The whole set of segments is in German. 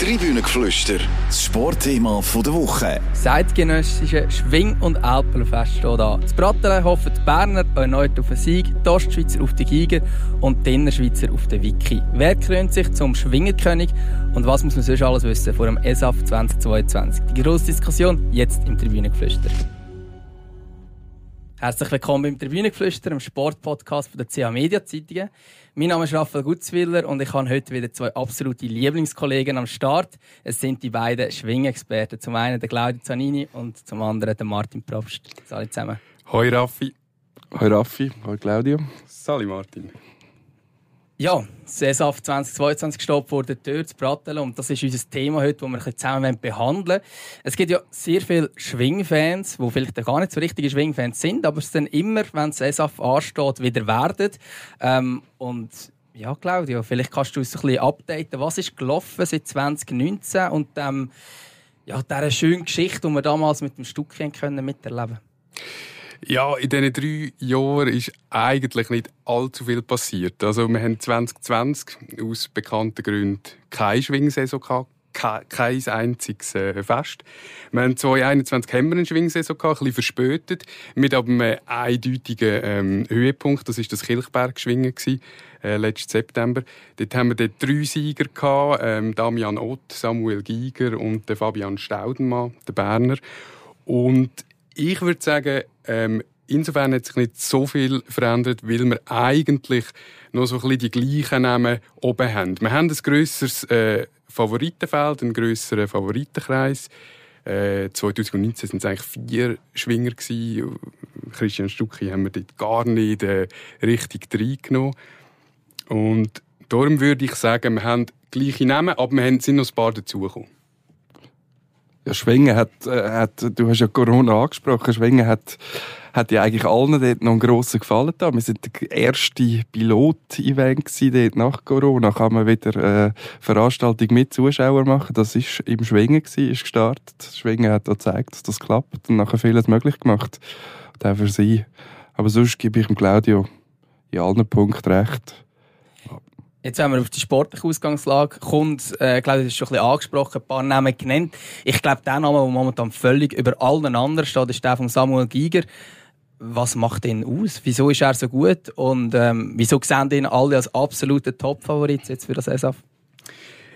Tribünengeflüster, das Sportthema der Woche. Zeitgenössische Schwing- und Alpenfest steht an. Das Brattelen hoffen die Berner erneut auf einen Sieg, die Ostschweizer auf den Giger und die Innerschweizer auf den Wiki. Wer krönt sich zum Schwingerkönig und was muss man sonst alles wissen vor dem ESAF 2022? Die grosse Diskussion jetzt im Tribünengeflüster. Herzlich willkommen beim Tribünengeflüster, dem Sportpodcast der CA Media Zeitungen. Mein Name ist Raphael Gutzwiller und ich habe heute wieder zwei absolute Lieblingskollegen am Start. Es sind die beiden Schwingexperten. Zum einen der Claudio Zanini und zum anderen der Martin Probst. Salut zusammen. Hoi Raffi. Hoi Raffi, hoi Claudio. Sali Martin. Ja, CESAF 2022 steht vor der Tür zu Bratteln und das ist unser Thema heute, das wir zusammen behandeln Es gibt ja sehr viele Schwingfans, die vielleicht gar nicht so richtige Schwingfans sind, aber es dann immer, wenn CESAF ansteht, wieder werden. Ähm, und ja, Claudio, vielleicht kannst du uns ein bisschen updaten. Was ist gelaufen seit 2019 und ähm, ja, dieser schönen Geschichte, die wir damals mit dem Stückchen miterleben ja, in diesen drei Jahren ist eigentlich nicht allzu viel passiert. Also wir haben 2020 aus bekannten Gründen keine Schwingsaison gehabt, kein einziges äh, Fest. Wir haben 2021 haben eine Schwingsaison gehabt, ein bisschen verspätet, mit einem eindeutigen ähm, Höhepunkt. Das war das Kilchberg-Schwingen äh, letzten September. Dort haben wir dort drei Sieger gehabt, ähm, Damian Ott, Samuel Giger und der Fabian Staudenmann, der Berner. Und ich würde sagen, ähm, insofern hat sich nicht so viel verändert, weil wir eigentlich noch so ein bisschen die gleichen Namen oben haben. Wir haben ein grösseres äh, Favoritenfeld, einen grösseren Favoritenkreis. Äh, 2019 waren es eigentlich vier Schwinger. Gewesen. Christian Stucki haben wir dort gar nicht äh, richtig reingenommen. Und darum würde ich sagen, wir haben gleiche Namen, aber wir sind noch ein paar dazugekommen. Ja, Schwingen hat, äh, hat, du hast ja Corona angesprochen, Schwingen hat, hat ja eigentlich allen dort noch einen grossen Gefallen da. Wir sind der erste Pilot-Event dort nach Corona. Kann man wieder äh, Veranstaltung mit Zuschauern machen. Das ist im Schwingen gewesen, ist gestartet. Schwingen hat da gezeigt, dass das klappt und nachher vieles möglich gemacht. Und auch für sie. Aber sonst gebe ich dem Claudio in allen Punkten recht. Jetzt, wenn man auf die sportliche Ausgangslage kommt, äh, glaube ich, das ist schon ein bisschen angesprochen, ein paar Namen genannt. Ich glaube, der Name, der momentan völlig über allen anderen steht, ist der von Samuel Giger. Was macht ihn aus? Wieso ist er so gut? Und ähm, wieso sehen ihn alle als absolute Top-Favorit jetzt für das ESAF?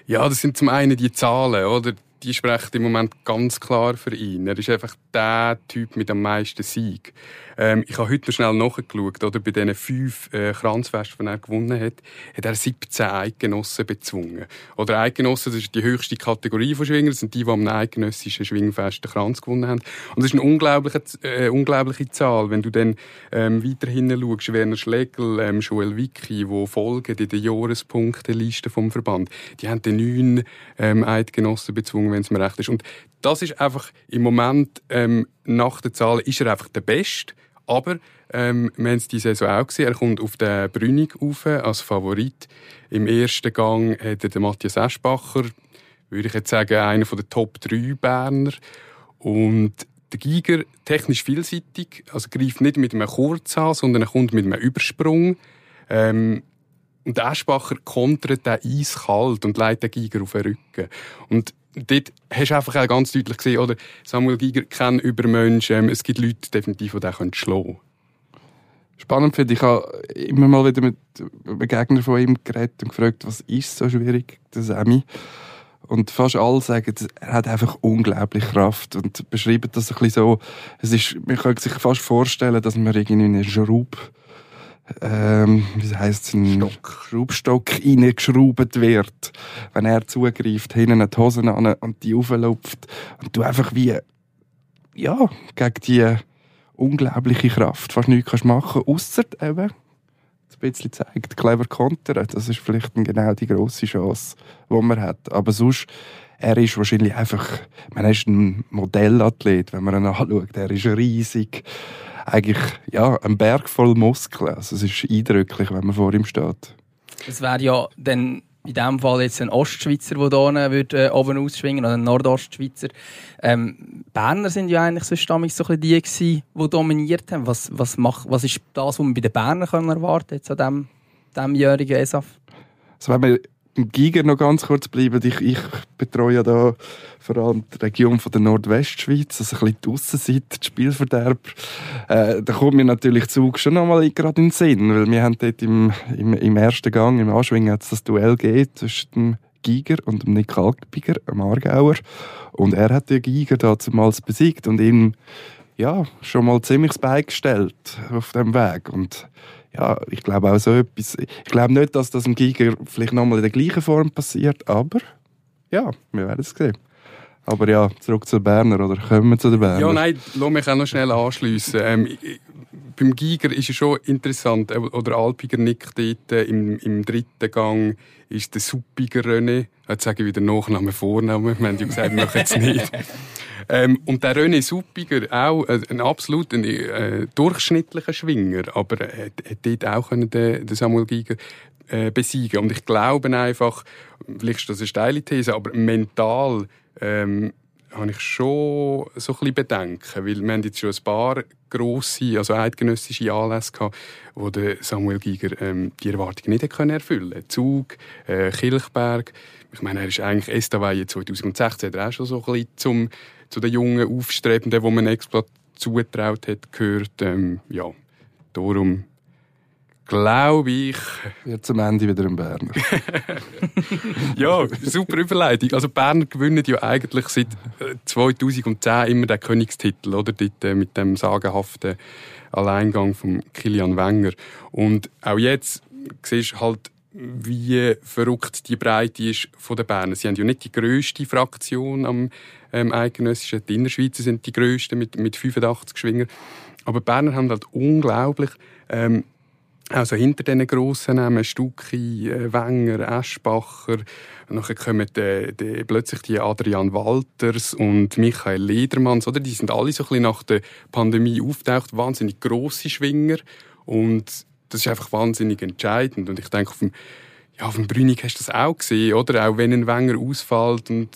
Ja, das sind zum einen die Zahlen, oder? Die sprechen im Moment ganz klar für ihn. Er ist einfach der Typ mit am meisten Sieg. Ähm, ich habe heute noch schnell nachgeschaut, oder bei diesen fünf äh, Kranzfesten, die er gewonnen hat, hat er 17 Eidgenossen bezwungen. Oder Eidgenossen, das ist die höchste Kategorie von Schwingern, das sind die, die am eidgenössischen Schwingfest den Kranz gewonnen haben. Und das ist eine unglaubliche, äh, unglaubliche Zahl. Wenn du dann ähm, weiterhin schaust, Werner Schlegel, ähm, Joel Wicki, die folgen in der Jahrespunkteliste vom Verband, die haben dann neun ähm, Eidgenossen bezwungen, wenn es mir recht ist. Und das ist einfach im Moment ähm, nach der Zahl ist er einfach der Beste. Aber ähm, wir haben es diese Saison auch gesehen. Er kommt auf den Brünig auf als Favorit. Im ersten Gang hat er den Matthias Eschbacher, würde ich jetzt sagen, einer der Top 3 Berner. Und der Giger technisch vielseitig, also greift nicht mit einem Kurz an, sondern er kommt mit einem Übersprung. Ähm, und der Eschbacher kontert den eiskalt und leitet den Giger auf den Rücken. Und dort hast du einfach auch ganz deutlich gesehen, oder Samuel Giger kennt Übermensch, ähm, es gibt Leute definitiv, die den schlagen können. Spannend finde ich, ich habe immer mal wieder mit Begegnern von ihm geredet und gefragt, was ist so schwierig, der Sammy. Und fast alle sagen, er hat einfach unglaublich Kraft und beschreiben das ein bisschen so, es ist, man könnte sich fast vorstellen, dass man irgendwie einen Schraub ähm, wie heißt ein Stock. Schraubstock reingeschraubt wird, wenn er zugreift, hinten die Hosen an und die auflupft. Und du einfach wie, ja, gegen die unglaubliche Kraft fast nichts kannst machen, ausser eben, ein bisschen zeigt, clever kontern, das ist vielleicht genau die grosse Chance, die man hat. Aber sonst, er ist wahrscheinlich einfach, man ist ein Modellathlet, wenn man ihn anschaut, er ist riesig, eigentlich ja, ein Berg voll Muskeln. Also es ist eindrücklich, wenn man vor ihm steht. Es wäre ja dann in diesem Fall jetzt ein Ostschweizer, der hier würde, äh, oben ausschwingen oder ein Nordostschweizer. Ähm, Berner sind ja eigentlich sonst so ein die gewesen, die dominiert haben. Was, was, macht, was ist das, was man bei den Bernern erwarten können jetzt an diesem, diesem jährigen ESAF? Also wenn man beim Giger noch ganz kurz bleiben. Ich, ich betreue ja da vor allem die Region von der Nordwestschweiz, also ein bisschen die Aussenseite, die Spielverderber. Äh, da kommt mir natürlich Zug schon nochmal gerade in den Sinn, weil wir haben dort im, im, im ersten Gang, im Anschwingen, hat das Duell gegeben zwischen dem Giger und dem Nick Alpiger, einem Aargauer. Und er hat den Giger damals besiegt und ihm ja, schon mal ziemlich das Bein gestellt auf dem Weg. Und ja, ich glaube auch so etwas. Ich glaube nicht, dass das im Giger vielleicht nochmal in der gleichen Form passiert, aber ja, wir werden es sehen. Aber ja, zurück zu Berner oder kommen wir zu den Berner? Ja, nein, lass mich auch noch schnell anschliessen. Ähm, beim Giger ist es schon interessant, äh, oder Alpiger Nick dort äh, im, im dritten Gang ist der Suppiger René. Jetzt sage ich wieder Nachnamen, Vornamen. Wir haben ja gesagt, wir machen es nicht. Ähm, und der René Suppiger, auch äh, ein absolut ein, äh, durchschnittlicher Schwinger, aber er hat, hat dort auch können den, den Samuel Giger äh, besiegen. Und ich glaube einfach, vielleicht ist das eine steile These, aber mental ähm, habe ich schon so ein bisschen Bedenken, weil wir haben jetzt schon ein paar grosse, also eidgenössische Anlässe gehabt, wo der Samuel Giger ähm, die Erwartungen nicht können erfüllen Zug, äh, Kilchberg. Ich meine, er ist eigentlich Estavayer 2016 er auch schon so ein bisschen zum, zu den jungen Aufstrebenden, wo man Exploit zutraut hat, gehört. Ähm, ja, darum glaube ich. Wird zum Ende wieder ein Berner. ja, super Überleitung. Also Berner gewinnen ja eigentlich seit 2010 äh, immer den Königstitel, oder? Dort, äh, mit dem sagenhaften Alleingang von Kilian Wenger. Und auch jetzt siehst du halt, wie verrückt die Breite ist von den Berner. Sie haben ja nicht die grösste Fraktion am ähm, eidgenössischen. Die Innerschweizer sind die grössten mit, mit 85 Schwinger. Aber Berner haben halt unglaublich ähm, also hinter diesen grossen Namen, Stucki, äh, Wenger, Eschbacher, nachher kommen die, die, plötzlich die Adrian Walters und Michael Ledermanns, oder? Die sind alle so ein bisschen nach der Pandemie auftaucht, wahnsinnig grosse Schwinger. Und das ist einfach wahnsinnig entscheidend. Und ich denke, auf dem ja, auf dem Brünig hast du das auch gesehen, oder? Auch wenn ein Wenger ausfällt und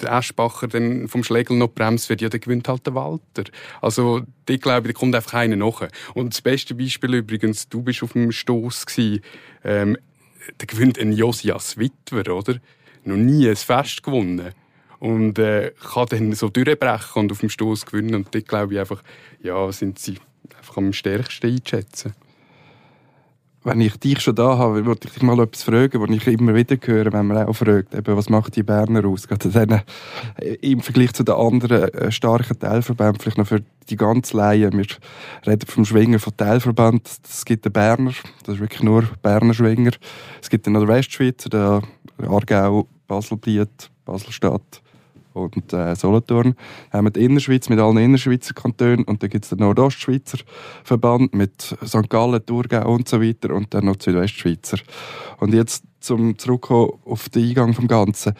der Eschbacher dann vom Schlegel noch bremst wird, ja, dann gewinnt halt der Walter. Also, ich glaube, da kommt einfach einer nach. Und das beste Beispiel übrigens, du bist auf dem Stoss gewesen, ähm, da gewinnt ein Josias Witwer, oder? Noch nie ein Fest gewonnen. Und, äh, kann dann so durchbrechen und auf dem Stoss gewinnen. Und dort glaube ich einfach, ja, sind sie einfach am stärksten einschätzen wenn ich dich schon da habe, wollte ich dich mal etwas fragen, was ich immer wieder höre, wenn man auch fragt, eben, was macht die Berner aus? Gerade äh, Im Vergleich zu den anderen äh, starken Teilverbänden, vielleicht noch für die ganz Laien. Wir reden vom Schwingen von Teilverband. Es gibt den Berner, das ist wirklich nur Berner Schwinger. Es gibt den Westschweizer, den Aargau, Baselbiet, Baselstadt und äh, Solothurn haben die Innerschweiz mit allen Innerschweizer Kantonen und dann gibt es den Nordostschweizer Verband mit St. Gallen, Thurgau und so weiter und dann noch die Südwestschweizer. Und jetzt zum Zurückkommen auf den Eingang vom Ganzen.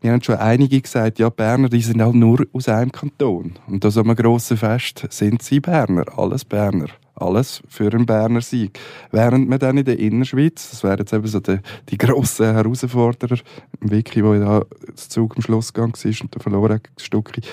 Wir haben schon einige gesagt, ja, Berner, die sind halt nur aus einem Kanton. Und so einem grossen Fest sind sie Berner, alles Berner alles für einen Berner Sieg. Während man dann in der Innerschweiz, das wären jetzt eben so die, die grossen Herausforderer, Vicky, wo ja das Zug am Schluss gegangen ist und der verloren Stückchen,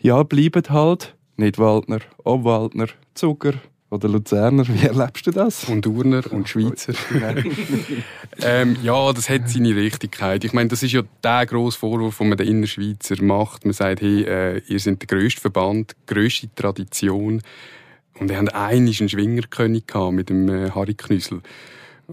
ja, bleiben halt nicht Waldner, Obwaldner, Zucker, oder Luzerner, wie erlebst du das? Und Urner und Schweizer. ähm, ja, das hat seine Richtigkeit. Ich meine, das ist ja der grosse Vorwurf, den man den Innerschweizer macht. Man sagt, hey, äh, ihr seid der grösste Verband, grösste Tradition. Und wir hatten einmal einen Schwingerkönig mit dem äh, Harry Knüssel.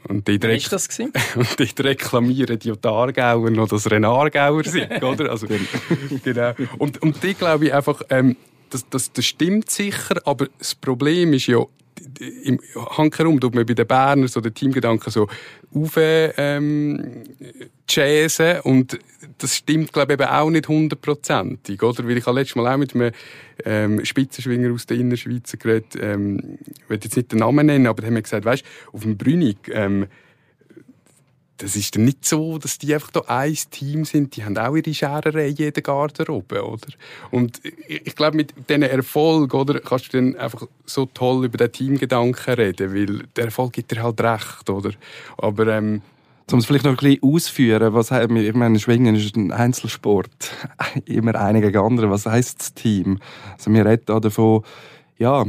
Und dort, Wie war das? und dort reklamieren die Aargauer noch, dass Renargauer sind, oder? Also, genau. Und, und die glaube ich einfach, ähm, das, das, das stimmt sicher, aber das Problem ist ja, im Hankerum tut man bei den Bernern so den Teamgedanken so auf ähm, jazzen und das stimmt glaube ich eben auch nicht hundertprozentig, oder? Weil ich habe letztes Mal auch mit einem ähm, Spitzenschwinger aus der Innerschweiz geredet, ähm, ich will jetzt nicht den Namen nennen, aber der hat mir gesagt, weißt, auf dem Brünig ähm, das ist dann nicht so, dass die einfach da ein Team sind. Die haben auch ihre Schererei in der Garderobe, oder? Und ich glaube, mit diesen Erfolg, oder, kannst du dann einfach so toll über den Teamgedanken reden, weil der Erfolg gibt dir halt recht, oder? Aber, ähm, um es vielleicht noch ein bisschen ausführen, was ich meine, Schwingen ist ein Einzelsport. Immer einer gegen andere. Was heisst das Team? Also wir reden da davon, ja,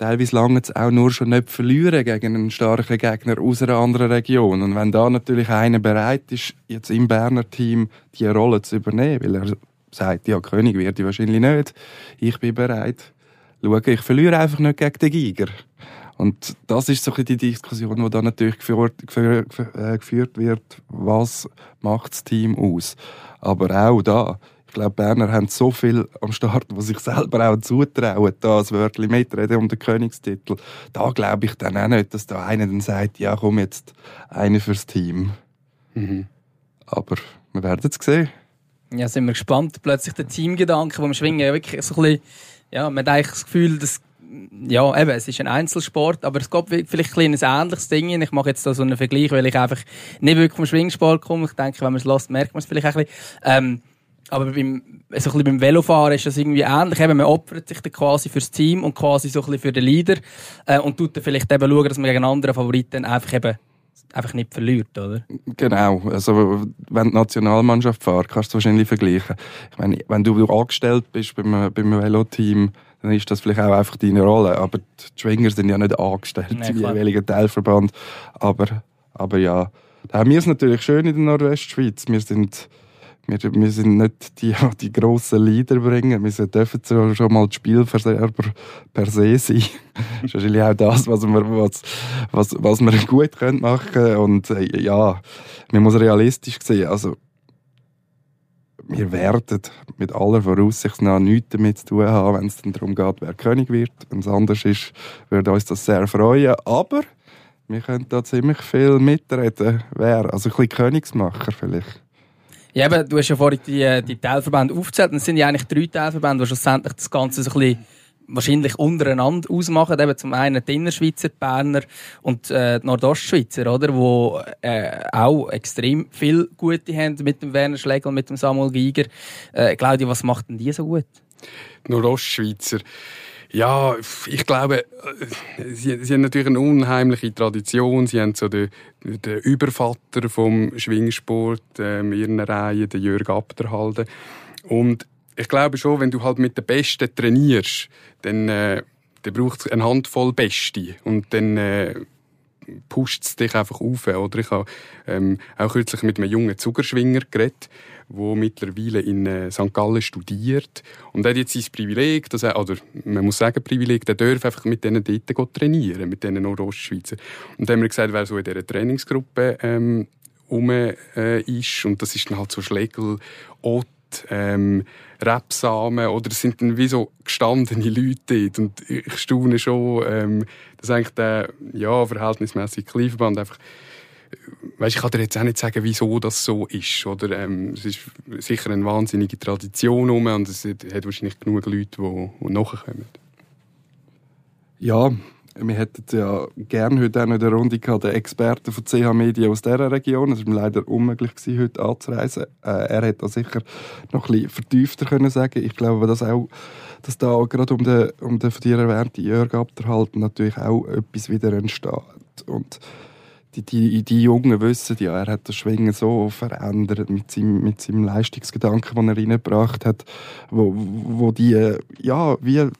teilweise lange es auch nur schon nicht verlieren gegen einen starken Gegner aus einer anderen Region. Und wenn da natürlich einer bereit ist, jetzt im Berner Team die Rolle zu übernehmen, weil er sagt, ja, König wird ich wahrscheinlich nicht, ich bin bereit, schauen, ich verliere einfach nicht gegen den Giger. Und das ist so die Diskussion, die dann natürlich geführt, geführt wird, was macht das Team aus. Aber auch da, ich glaube, Berner haben so viel am Start, was sich selber auch zutrauen, da als Wörtchen mitreden um den Königstitel. Da glaube ich dann auch nicht, dass da einer dann sagt, ja, komm jetzt, einer fürs Team. Mhm. Aber wir werden es sehen. Ja, sind wir gespannt. Plötzlich der Teamgedanke, wo schwingen, ja wirklich so ein bisschen, ja, man hat eigentlich das Gefühl, dass ja, eben, es ist ein Einzelsport, aber es gibt vielleicht ein, ein ähnliches Ding. Ich mache jetzt da so einen Vergleich, weil ich einfach nicht wirklich vom Schwingsport komme. Ich denke, wenn man es lässt, merkt man es vielleicht ein bisschen. Ähm, aber beim, so ein bisschen beim Velofahren ist das irgendwie ähnlich. Eben, man opfert sich dann quasi fürs Team und quasi so ein bisschen für den Leader. Äh, und tut dann vielleicht eben schauen, dass man gegen andere Favoriten einfach eben einfach nicht verliert, oder? Genau. Also, wenn die Nationalmannschaft fährt, kannst du es wahrscheinlich vergleichen. Ich meine, wenn du angestellt bist beim, beim Velo-Team, dann ist das vielleicht auch einfach deine Rolle. Aber die Schwinger sind ja nicht angestellt nee, im jeweiligen Teilverband. Aber, aber ja, da haben wir es natürlich schön in der Nordwestschweiz. Wir sind wir, wir sind nicht die, die, die grossen Leader bringen. Wir dürfen schon mal die Spielverderber per se sein. das ist wahrscheinlich auch das, was wir, was, was, was wir gut machen können. Und äh, ja, man muss realistisch sehen. Also, wir werden mit aller Voraussicht nach nichts damit zu tun haben, wenn es darum geht, wer König wird. Wenn es anders ist, würde uns das sehr freuen. Aber wir können da ziemlich viel mitreden. Wer? Also ein bisschen Königsmacher vielleicht. Ja, eben, du hast ja vorhin die, äh, die Teilverbände aufgezählt. Das sind ja eigentlich drei Teilverbände, die schlussendlich das Ganze so ein bisschen wahrscheinlich untereinander ausmachen. Eben zum einen die Innerschweizer, die Berner und äh, die Nordostschweizer, oder? Wo äh, auch extrem viel Gute haben mit dem Werner Schlegel und mit dem Samuel Giger. Äh, Claudia, was macht denn die so gut? Nordostschweizer. Ja, ich glaube, sie, sie, haben natürlich eine unheimliche Tradition. Sie haben so den, den Übervater vom Schwingsport ähm, in ihren Reihen, den Jörg Abderhalden. Und ich glaube schon, wenn du halt mit den Besten trainierst, dann, äh, dann braucht es eine Handvoll Beste. Und dann äh, pusht es dich einfach auf. Oder ich habe ähm, auch kürzlich mit einem jungen Zugerschwinger geredet, der mittlerweile in äh, St. Gallen studiert. Und er hat jetzt sein Privileg, dass er, oder man muss sagen Privileg, der darf einfach mit denen dort trainieren, mit diesen Nordostschweizer. Und dann haben wir gesagt, wer so in dieser Trainingsgruppe ähm, rum äh, ist, und das ist dann halt so Schlegel, Ott, ähm, Rebsamen oder es sind dann wie so gestandene Leute dort. Und ich staune schon, ähm, dass eigentlich der ja, verhältnismäßig Kleinverband einfach Weißt, ich kann dir jetzt auch nicht sagen, wieso das so ist. Oder, ähm, es ist sicher eine wahnsinnige Tradition um und es hat wahrscheinlich genug Leute, die, die nachkommen. Ja, wir hätten ja gerne heute auch noch in der Runde gehabt, den Experten von CH Media aus dieser Region. Es war leider unmöglich, gewesen, heute anzureisen. Äh, er hätte da sicher noch bisschen vertiefter können sagen Ich glaube, dass auch dass da gerade um den, um den von dir erwähnten Jörg Abderhalt natürlich auch etwas wieder entsteht. Und die, die, die Jungen wissen ja, er hat das Schwingen so verändert mit seinem, mit seinem Leistungsgedanken, den er reingebracht hat, wo, wo die, ja, wie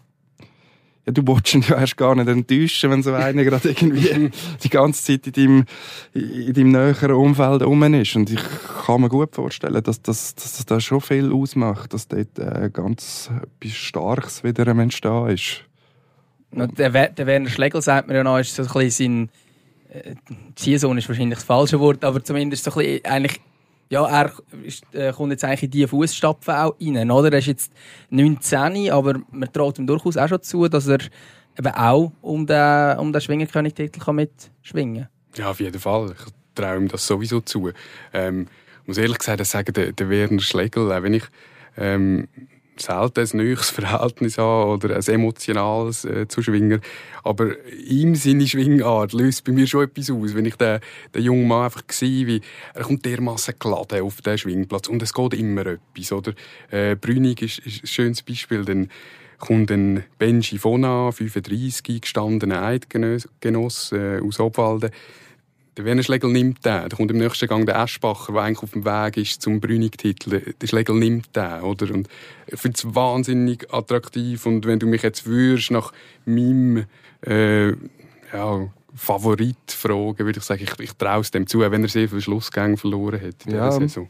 ja, du willst ihn ja erst gar nicht enttäuschen, wenn so einer gerade irgendwie die ganze Zeit in deinem, in deinem näheren Umfeld rum ist. Und ich kann mir gut vorstellen, dass das, dass das da schon viel ausmacht, dass dort äh, ganz etwas Starkes wieder am Entstehen ist. Der, der Werner Schlegel, sagt mir ja noch, ist so ein bisschen sein äh, Zielsohn ist wahrscheinlich das falsche Wort, aber zumindest so ein bisschen, eigentlich ja, er ist, äh, kommt jetzt eigentlich in diese Fußstapfen auch rein, oder? Er ist jetzt 19, aber man traut ihm durchaus auch schon zu, dass er eben auch um den, um den Schwingerkönig-Titel mitschwingen kann. Ja, auf jeden Fall. Ich traue ihm das sowieso zu. Ähm, ich muss ehrlich gesagt sagen, der, der Werner Schlegel, auch wenn ich ähm, selten ein neues Verhältnis habe oder ein emotionales äh, zu Schwinger. Aber ihm seine Schwingart löst bei mir schon etwas aus. Wenn ich den, den jungen Mann einfach sehe, wie er kommt dermaßen geladen auf den Schwingplatz und es geht immer etwas. Oder? Äh, Brünig ist, ist ein schönes Beispiel. Dann kommt ein Benji Fona, 35, gestandener Eidgenoss äh, aus Obwalden der Werner Schlegel nimmt den. Da kommt im nächsten Gang der Eschbacher, der eigentlich auf dem Weg ist zum Brünig-Titel. Der Schlegel nimmt den, oder? Und ich finde es wahnsinnig attraktiv. Und wenn du mich jetzt würdest nach meinem äh, ja, Favorit fragen, würde ich sagen, ich, ich traue es dem zu, wenn er sehr viele Schlussgänge verloren hat in Ja. Saison.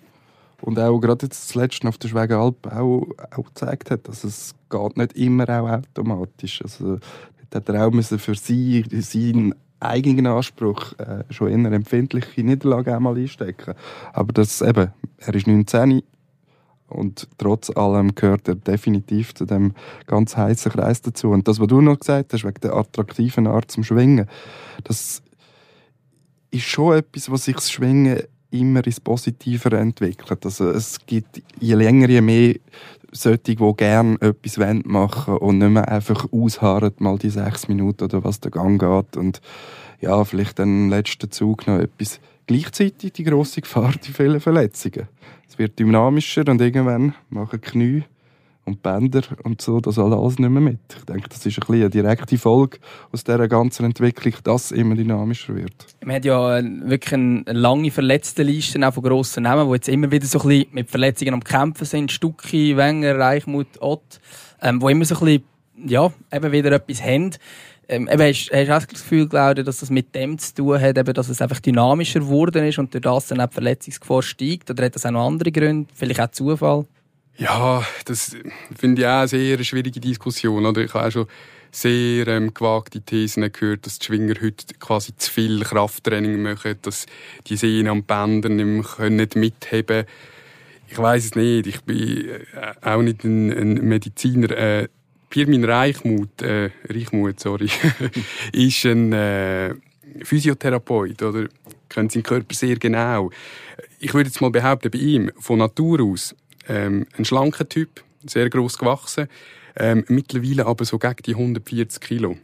Und auch gerade jetzt zuletzt auf der Schwegenalp auch, auch gezeigt hat, dass es geht nicht immer auch automatisch. Also, dort hat er auch müssen für sie, seinen eigenen Anspruch äh, schon eher empfindliche Niederlagen einmal einstecken. Aber das eben, er ist 19 und trotz allem gehört er definitiv zu dem ganz heißen Kreis dazu. Und das, was du noch gesagt hast, wegen der attraktiven Art zum Schwingen, das ist schon etwas, was sich das Schwingen immer ins Positive entwickelt. Also es gibt je länger, je mehr solche, die gerne etwas machen wollen und nicht mehr einfach ausharren, mal die sechs Minuten oder was der Gang geht und ja, vielleicht dann im letzten Zug noch etwas. Gleichzeitig die grosse Gefahr, die vielen Verletzungen. Es wird dynamischer und irgendwann machen Knie und Bänder und so das alles nicht mehr mit. Ich denke, das ist ein bisschen eine direkte Folge aus dieser ganzen Entwicklung, dass es immer dynamischer wird. Man hat ja äh, wirklich eine lange Verletztenliste auch von grossen Namen, die jetzt immer wieder so ein bisschen mit Verletzungen am Kämpfen sind. Stucki, Wenger, Reichmuth, Ott. Ähm, wo immer so ein bisschen, ja, eben wieder etwas haben. Ähm, hast, hast du auch das Gefühl, Claudia, dass das mit dem zu tun hat, eben, dass es einfach dynamischer geworden ist und durch das dann auch die Verletzungsgefahr steigt? Oder hat das auch noch andere Gründe? Vielleicht auch Zufall? Ja, das finde ich auch eine sehr schwierige Diskussion. Oder? Ich habe auch schon sehr ähm, gewagte Thesen gehört, dass die Schwinger heute quasi zu viel Krafttraining machen, dass die Sehnen am Bändern nicht mehr können mitheben Ich weiß es nicht. Ich bin äh, auch nicht ein, ein Mediziner. Äh, Pirmin Reichmuth, äh, Reichmuth, sorry, ist ein äh, Physiotherapeut oder kennt seinen Körper sehr genau. Ich würde jetzt mal behaupten, bei ihm von Natur aus ähm, ein schlanker Typ, sehr groß gewachsen, ähm, mittlerweile aber so gegen die 140 Kilo.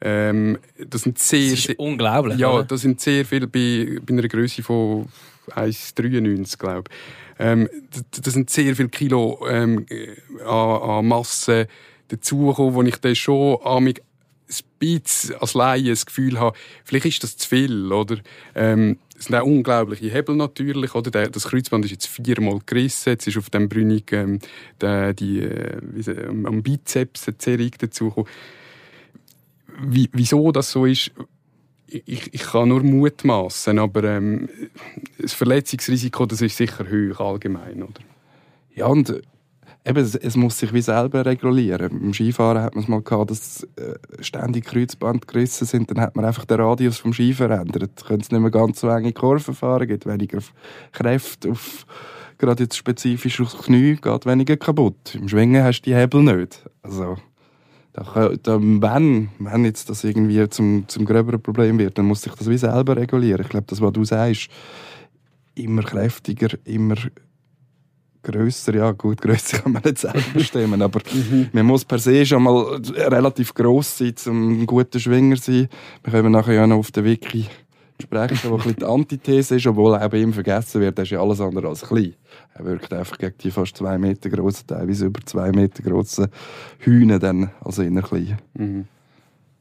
Ähm, das sind sehr, Das ist sehr unglaublich. ja, oder? das sind sehr viele bei, bei einer Größe von 1,93 glaube ich. Ähm, das, das sind sehr viele Kilo ähm, äh, an, an Masse dazugekommen, wo ich dann schon an mich ein bisschen als Laie das Gefühl habe, vielleicht ist das zu viel, oder? Ähm, es sind auch unglaubliche Hebel natürlich, oder? Der- Das Kreuzband ist jetzt viermal gerissen, jetzt ist auf dem Brünig ähm, der, die, äh, am Bizeps eine Zerrung dazugekommen. Wie, wieso das so ist, ich, ich kann nur mutmaßen, aber ähm, das Verletzungsrisiko das ist sicher hoch allgemein, oder? Ja, und eben, es, es muss sich wie selber regulieren. Im Skifahren hat man es mal gehabt, dass äh, ständig Kreuzband gerissen sind, dann hat man einfach den Radius vom Ski verändert. Können nicht mehr ganz so enge Kurven fahren, gibt weniger Kräfte auf, gerade jetzt spezifisch aufs Knie, geht weniger kaputt. Im Schwingen hast du die Hebel nicht. Also, da, da, wenn, wenn jetzt das irgendwie zum, zum gröberen Problem wird, dann muss sich das wie selber regulieren. Ich glaube, das, was du sagst, immer kräftiger, immer grösser, ja gut, grösser kann man nicht selber bestimmen, aber man muss per se schon mal relativ gross sein, um ein guter Schwinger zu sein. Wir können nachher ja noch auf den Wiki sprechen, wo ein bisschen die Antithese ist, obwohl auch bei ihm vergessen wird, er ist ja alles andere als klein. Er wirkt einfach gegen die fast zwei Meter grossen, teilweise über zwei Meter grossen Hühner dann als eher klein.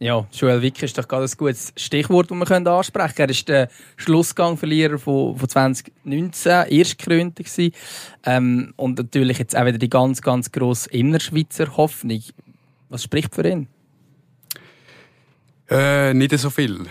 Ja, Joel Wick ist doch gerade ein gutes Stichwort, das wir können ansprechen können. Er war der Schlussgangverlierer von, von 2019, erstgekrönte gewesen. Ähm, und natürlich jetzt auch wieder die ganz, ganz grosse Innerschweizer Hoffnung. Was spricht für ihn? Äh, nicht so viel.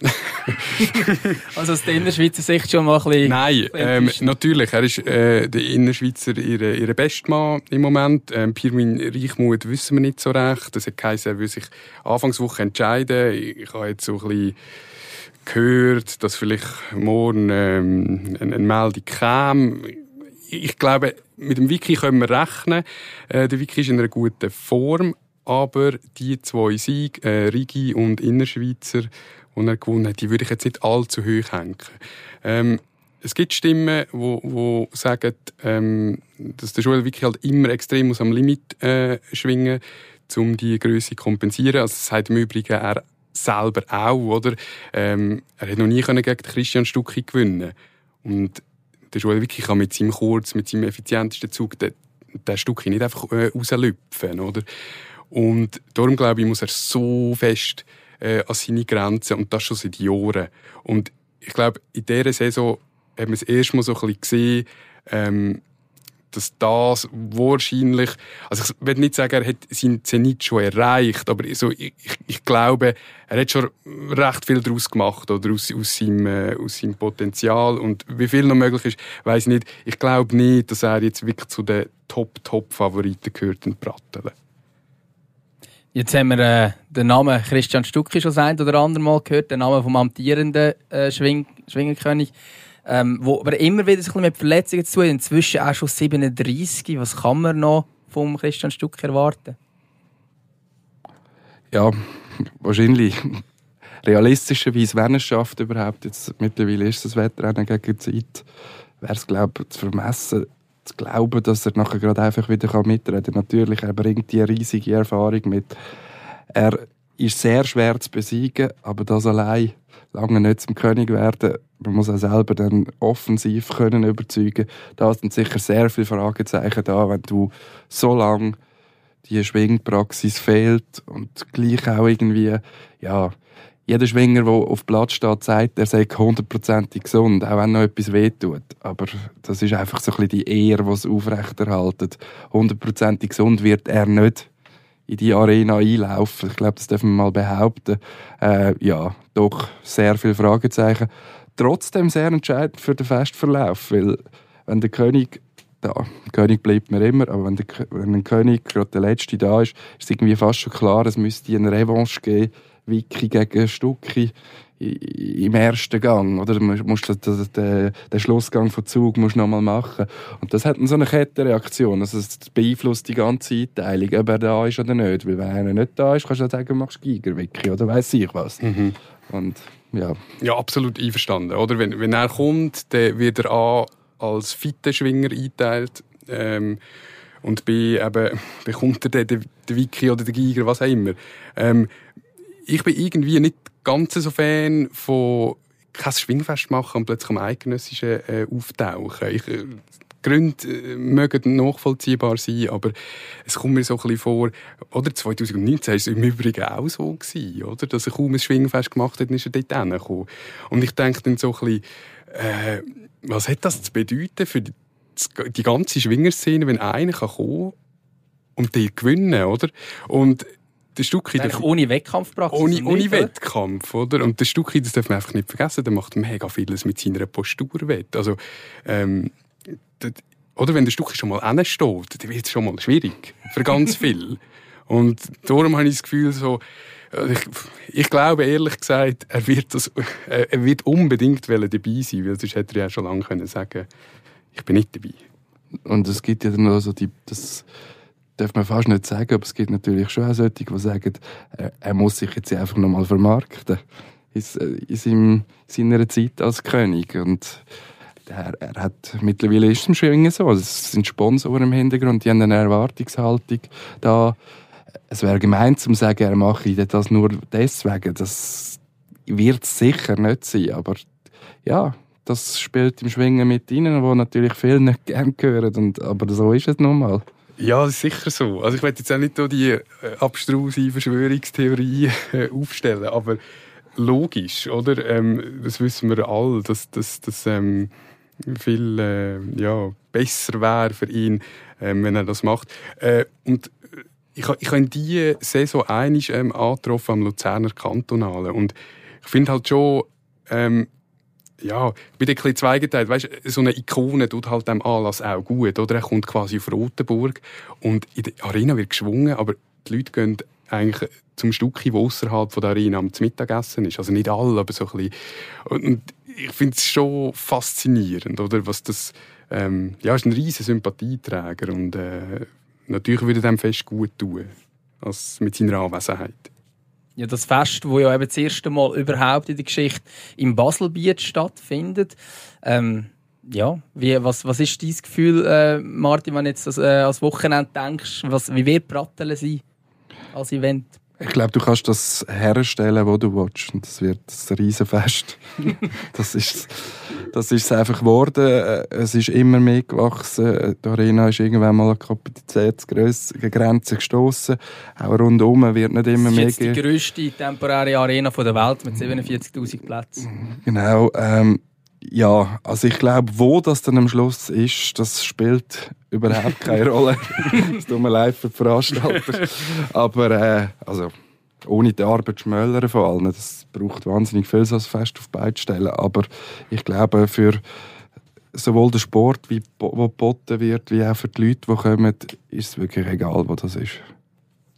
Also aus der Innerschweizer Sicht schon mal ein bisschen... Nein, ähm, natürlich. Er ist äh, der Innerschweizer ihre, ihre Bestmann im Moment. Ähm, Pirmin Reichmuth wissen wir nicht so recht. Das hat geheißen, er will sich Anfangswoche entscheiden. Ich, ich habe jetzt so ein bisschen gehört, dass vielleicht morgen ähm, eine, eine Meldung kam. Ich glaube, mit dem Wiki können wir rechnen. Äh, der Wiki ist in einer guten Form, aber die zwei Siege, äh, Rigi und Innerschweizer, die er gewonnen hat, die würde ich jetzt nicht allzu hoch hängen. Ähm, es gibt Stimmen, wo, wo sagen, ähm, dass der Joel wirklich halt immer extrem am Limit äh, schwingen um die Größe zu kompensieren. Also das sagt im Übrigen er selber auch, oder? Ähm, er hat noch nie gegen Christian Stucki gewinnen und der Joel wirklich kann mit seinem Kurz, mit seinem effizientesten Zug den, den Stucki nicht einfach äh, rauslüpfen, oder? Und darum glaube ich, muss er so fest äh, an seine Grenzen und das schon seit Jahren. Und ich glaube, in dieser Saison haben wir es erstmal so ein bisschen gesehen, ähm, dass das wahrscheinlich, also ich will nicht sagen, er hat seinen Zenit schon erreicht, aber so, ich, ich glaube, er hat schon recht viel daraus gemacht oder aus, aus, seinem, äh, aus seinem Potenzial und wie viel noch möglich ist, weiß ich nicht. Ich glaube nicht, dass er jetzt wirklich zu den Top-Top-Favoriten gehört in Brattelen. Jetzt haben wir äh, den Namen Christian Stucki schon ein oder andere Mal gehört, den Namen vom amtierenden äh, Schwing Schwingerkönig ähm, wo aber immer wieder ein mit Verletzungen zu Inzwischen auch schon 37. Was kann man noch vom Christian Stuck erwarten? Ja, wahrscheinlich. Realistischerweise, wenn es schafft, überhaupt, jetzt mittlerweile ist das Wettrennen gegen die Zeit, wäre es, glaube ich, zu vermessen, zu glauben, dass er nachher gerade einfach wieder mitreden kann. Natürlich, er bringt die riesige Erfahrung mit. Er ist sehr schwer zu besiegen, aber das allein lange nicht zum König werden. Man muss auch selber dann offensiv können überzeugen. Da sind sicher sehr viele Fragezeichen da, wenn du so lange die Schwingpraxis fehlt und gleich auch irgendwie, ja, jeder Schwinger, der auf Platz steht, sagt, er sei hundertprozentig gesund, auch wenn noch etwas wehtut. Aber das ist einfach so ein bisschen die Ehre, die es aufrechterhaltet. Hundertprozentig gesund wird er nicht in die Arena einlaufen. Ich glaube, das dürfen wir mal behaupten. Äh, ja, doch sehr viele Fragezeichen. Trotzdem sehr entscheidend für den Festverlauf, weil wenn der König da, der König bleibt mir immer, aber wenn der, wenn ein König gerade der Letzte da ist, ist es irgendwie fast schon klar, es müsste eine Revanche geben, Wiki gegen Stucki im ersten Gang, oder? Du musst den, den, den Schlussgang von Zug musst noch mal machen. Und das hat so eine Kettenreaktion. Also es beeinflusst die ganze Einteilung, ob er da ist oder nicht. Weil wenn einer nicht da ist, kannst du sagen, machst Giger Wiki oder weiß ich was. Mhm. Und ja. Ja, absolut einverstanden. Oder? Wenn, wenn er kommt, dann wird er A als Fittenschwinger eingeteilt. Ähm, und B eben, bekommt er den, den, den Wiki oder den Giger, was auch immer. Ähm, ich bin irgendwie nicht ganz so Fan von kein Schwingfest machen und plötzlich am Eidgenössischen äh, auftauchen. Ich, äh, Gründe äh, mögen nachvollziehbar sein, aber es kommt mir so ein bisschen vor, oder 2019 war es im Übrigen auch so, gewesen, oder? dass er kaum ein Schwingfest gemacht hat, ist er dort hingekommen. Und ich denke dann so ein bisschen, äh, was hat das zu bedeuten für die, die ganze Schwingerszene, wenn einer kann kommen und die gewinnen, oder? Und der Stucki... Eigentlich ohne Wettkampfpraxis. Ohne, ohne Wettkampf, oder? Und der Stucki, das darf man einfach nicht vergessen, der macht mega vieles mit seiner Postur wett. Also, ähm, das, oder wenn der Stucki schon mal hinsteht, dann wird es schon mal schwierig. Für ganz viel. Und darum habe ich das Gefühl, so, äh, ich, ich, glaube ehrlich gesagt, er wird, das, äh, er wird unbedingt dabei sein, weil sonst hätte er ja schon lange können sagen ich bin nicht dabei. Und es gibt ja dann noch so die, das darf man fast nicht sagen, aber es gibt natürlich schon auch solche, die sagen, er, er muss sich jetzt einfach nochmal vermarkten in, in seinem, seiner Zeit als König. Und er, er hat, mittlerweile ist es im Schwingen so, es sind Sponsoren im Hintergrund, die haben eine Erwartungshaltung da. Es wäre gemein zu sagen, er mache das nur deswegen. Das wird es sicher nicht sein, aber ja, das spielt im Schwingen mit ihnen, wo natürlich viele nicht gern gehören. Und, aber so ist es nun mal. Ja, sicher so. Also ich will jetzt auch nicht die äh, abstruse Verschwörungstheorie äh, aufstellen, aber logisch, oder? Ähm, das wissen wir alle, dass das ähm, viel äh, ja, besser wäre für ihn, ähm, wenn er das macht. Äh, und ich, ich habe diese Saison einig ähm, angetroffen am Luzerner Kantonalen und ich finde halt schon, ähm, ja, ich bin ein bisschen zweigeteilt. Weißt, so eine Ikone tut halt dem Anlass auch gut, oder? Er kommt quasi auf Rotenburg und in der Arena wird geschwungen, aber die Leute gehen eigentlich zum Stückchen, wo außerhalb der Arena am Mittagessen ist. Also nicht alle, aber so ein bisschen. Und ich finde es schon faszinierend, oder? Was das, ähm, ja, ist ein riesiger Sympathieträger und äh, natürlich würde dem Fest gut tun, als mit seiner Anwesenheit. Ja, das Fest, wo ja eben das erste Mal überhaupt in der Geschichte im Baselbiet stattfindet. Ähm, ja, wie, was, was ist dein Gefühl, äh, Martin, wenn du jetzt das, äh, als Wochenende denkst? Was, wie wird Brattelen sein als Event? Ich glaube, du kannst das herstellen, wo du willst. Und das wird ein Riesenfest. das ist das ist es einfach geworden. Es ist immer mehr gewachsen. Die Arena ist irgendwann mal an Kapazitätsgrenzen gestoßen. Auch rundum wird nicht immer mehr. Das ist jetzt die grösste temporäre Arena der Welt mit 47.000 Plätzen. Genau. Ähm, ja, also ich glaube, wo das dann am Schluss ist, das spielt überhaupt keine Rolle. Es tut mir leid für die Veranstalter. Aber äh, also, ohne die Arbeit schmälern von allen, das braucht wahnsinnig viel, so ein Fest auf beide Stellen. Aber ich glaube, für sowohl den Sport, wie, geboten wird, wie auch für die Leute, die kommen, ist es wirklich egal, wo das ist.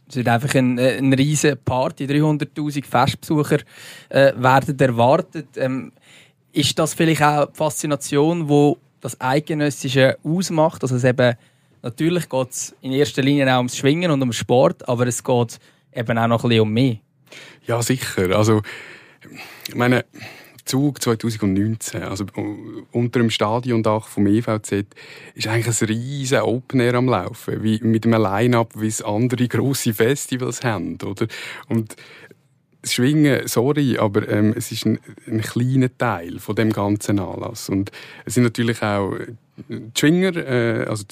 Es wird einfach eine, eine riesige Party, 300'000 Festbesucher äh, werden erwartet. Ähm, ist das vielleicht auch die Faszination, wo das Eidgenössische ausmacht? Also es eben, natürlich geht es in erster Linie auch ums Schwingen und ums Sport, aber es geht eben auch noch ein bisschen um mehr. Ja, sicher. Also, ich meine, Zug 2019, also unter dem Stadiondach vom EVZ, ist eigentlich ein riesen Open Air am Laufen, wie mit einem Line-Up, wie es andere grosse Festivals haben, oder? Und das Schwingen, sorry, aber ähm, es ist ein, ein kleiner Teil von dem ganzen Anlass. Und es sind natürlich auch die Schwinger, äh, also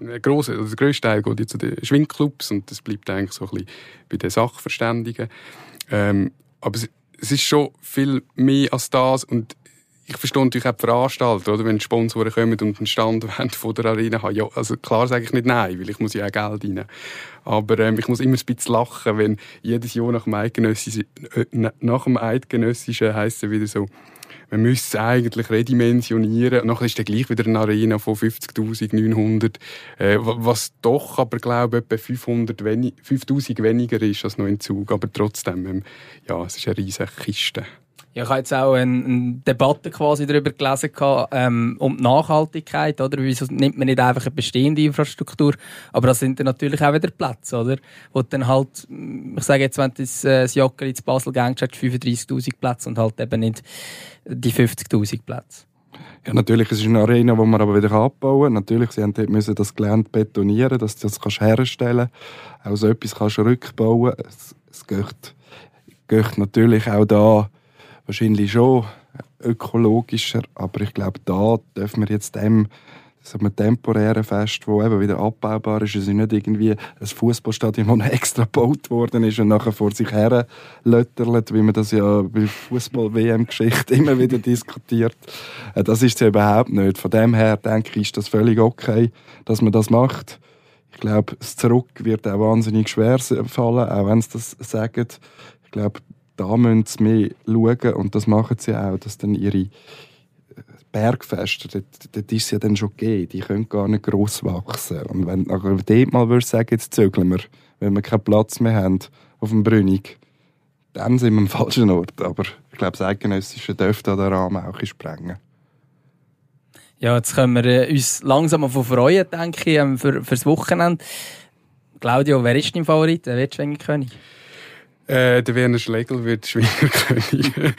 der, grosse, also der grösste Teil geht jetzt zu den Schwingclubs und das bleibt eigentlich so ein bisschen bei den Sachverständigen. Ähm, aber es, es ist schon viel mehr als das und ich verstehe natürlich auch die Veranstalter, oder? wenn die Sponsoren kommen und einen Stand von der Arena haben. Ja, also klar sage ich nicht nein, weil ich muss ja auch Geld rein. Aber ähm, ich muss immer ein bisschen lachen, wenn jedes Jahr nach dem Eidgenössischen, äh, nach dem Eidgenössischen heisst es wieder so, man müsste es eigentlich redimensionieren. Und nachher ist dann gleich wieder eine Arena von 50.900, äh, was doch aber, glaube ich, etwa 500 wenig, 5'000 weniger ist als noch in Zug. Aber trotzdem, ähm, ja, es ist eine riesige Kiste. Ja, ich habe jetzt auch eine, eine Debatte quasi darüber gelesen, ähm, um die Nachhaltigkeit, oder? Wieso nimmt man nicht einfach eine bestehende Infrastruktur? Aber das sind dann natürlich auch wieder Plätze, oder? Wo dann halt, ich sage jetzt, wenn das, äh, das Jocker ins Basel gehst, hast 35.000 Plätze und halt eben nicht die 50.000 Plätze. Ja, natürlich, es ist eine Arena, die man aber wieder abbauen kann. Natürlich, sie müssen das Gelände betonieren, dass du das herstellen kannst. Auch so etwas kannst du rückbauen. Es, es geht, geht natürlich auch da wahrscheinlich schon ökologischer, aber ich glaube, da dürfen wir jetzt dem so einem temporären Fest, das eben wieder abbaubar ist. Es ist nicht irgendwie ein Fußballstadion, das extra gebaut worden ist und nachher vor sich her lötterlet, wie man das ja bei Fußball-WM-Geschichte immer wieder diskutiert. Äh, das ist es ja überhaupt nicht. Von dem her denke ich, ist das völlig okay, dass man das macht. Ich glaube, das Zurück wird auch wahnsinnig schwer fallen, auch wenn sie das sagen. Ich glaube, da müssen sie mehr schauen und das machen sie auch, dass dann ihre Bergfeste, dort, dort ist es ja dann schon gegeben, die können gar nicht gross wachsen. Und wenn du dort mal würdest sagen, jetzt zögeln wir, wenn wir keinen Platz mehr haben auf dem Brünig, dann sind wir am falschen Ort. Aber ich glaube, das Eidgenössische dürfte den Rahmen auch sprengen. Ja, jetzt können wir äh, uns langsam auf freuen, denke ich, ähm, für, fürs Wochenende. Claudio, wer ist dein Favorit? Wer wird Schwingerkönig? Äh, der Werner Schlegel wird Schwingerkönig.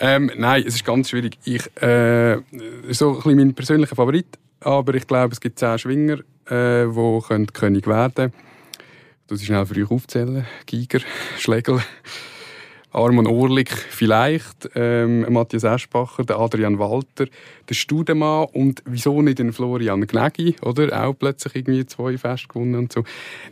ähm, nein, es ist ganz schwierig. Ich, äh, so ein bisschen mein persönlicher Favorit, aber ich glaube, es gibt zehn Schwinger, äh, die König werden können. Du schnell für euch aufzählen. Giger, Schlegel, Armon Orlik vielleicht, ähm, Matthias Eschbacher, der Adrian Walter, der Studemann und wieso nicht den Florian Gnägi, oder? Auch plötzlich irgendwie zwei Fest gewonnen und so.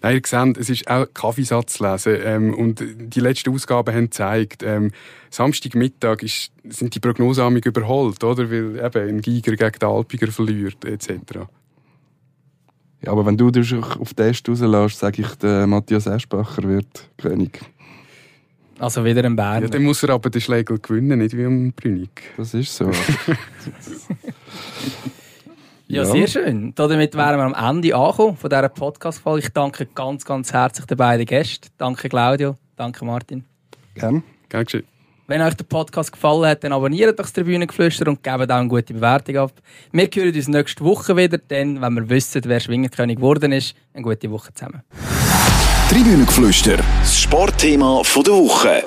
Nein, ihr seht, es ist auch Kaffeesatz lesen ähm, und die letzten Ausgaben haben gezeigt, ähm, Samstagmittag ist, sind die Prognoseamig überholt, oder? Weil eben ein Giger gegen den Alpiger verliert, etc. Ja, aber wenn du dich auf den Test rauslässt, sage ich, der Matthias Eschbacher wird König. Also wieder ein Berner. Ja, dann muss er aber den Schlägel gewinnen, nicht wie am Brünig. Das ist so. ja, ja, sehr schön. Damit wären wir am Ende angekommen von dieser Podcast-Folge. Ich danke ganz, ganz herzlich den beiden Gästen. Danke Claudio, danke Martin. Gerne. Gern geschehen. Wenn euch der Podcast gefallen hat, dann abonniert doch das Tribünengeflüster und gebt auch eine gute Bewertung ab. Wir hören uns nächste Woche wieder, dann, wenn wir wissen, wer Schwingerkönig geworden ist. Eine gute Woche zusammen. Tribünengeflüster, das Sportthema der Woche.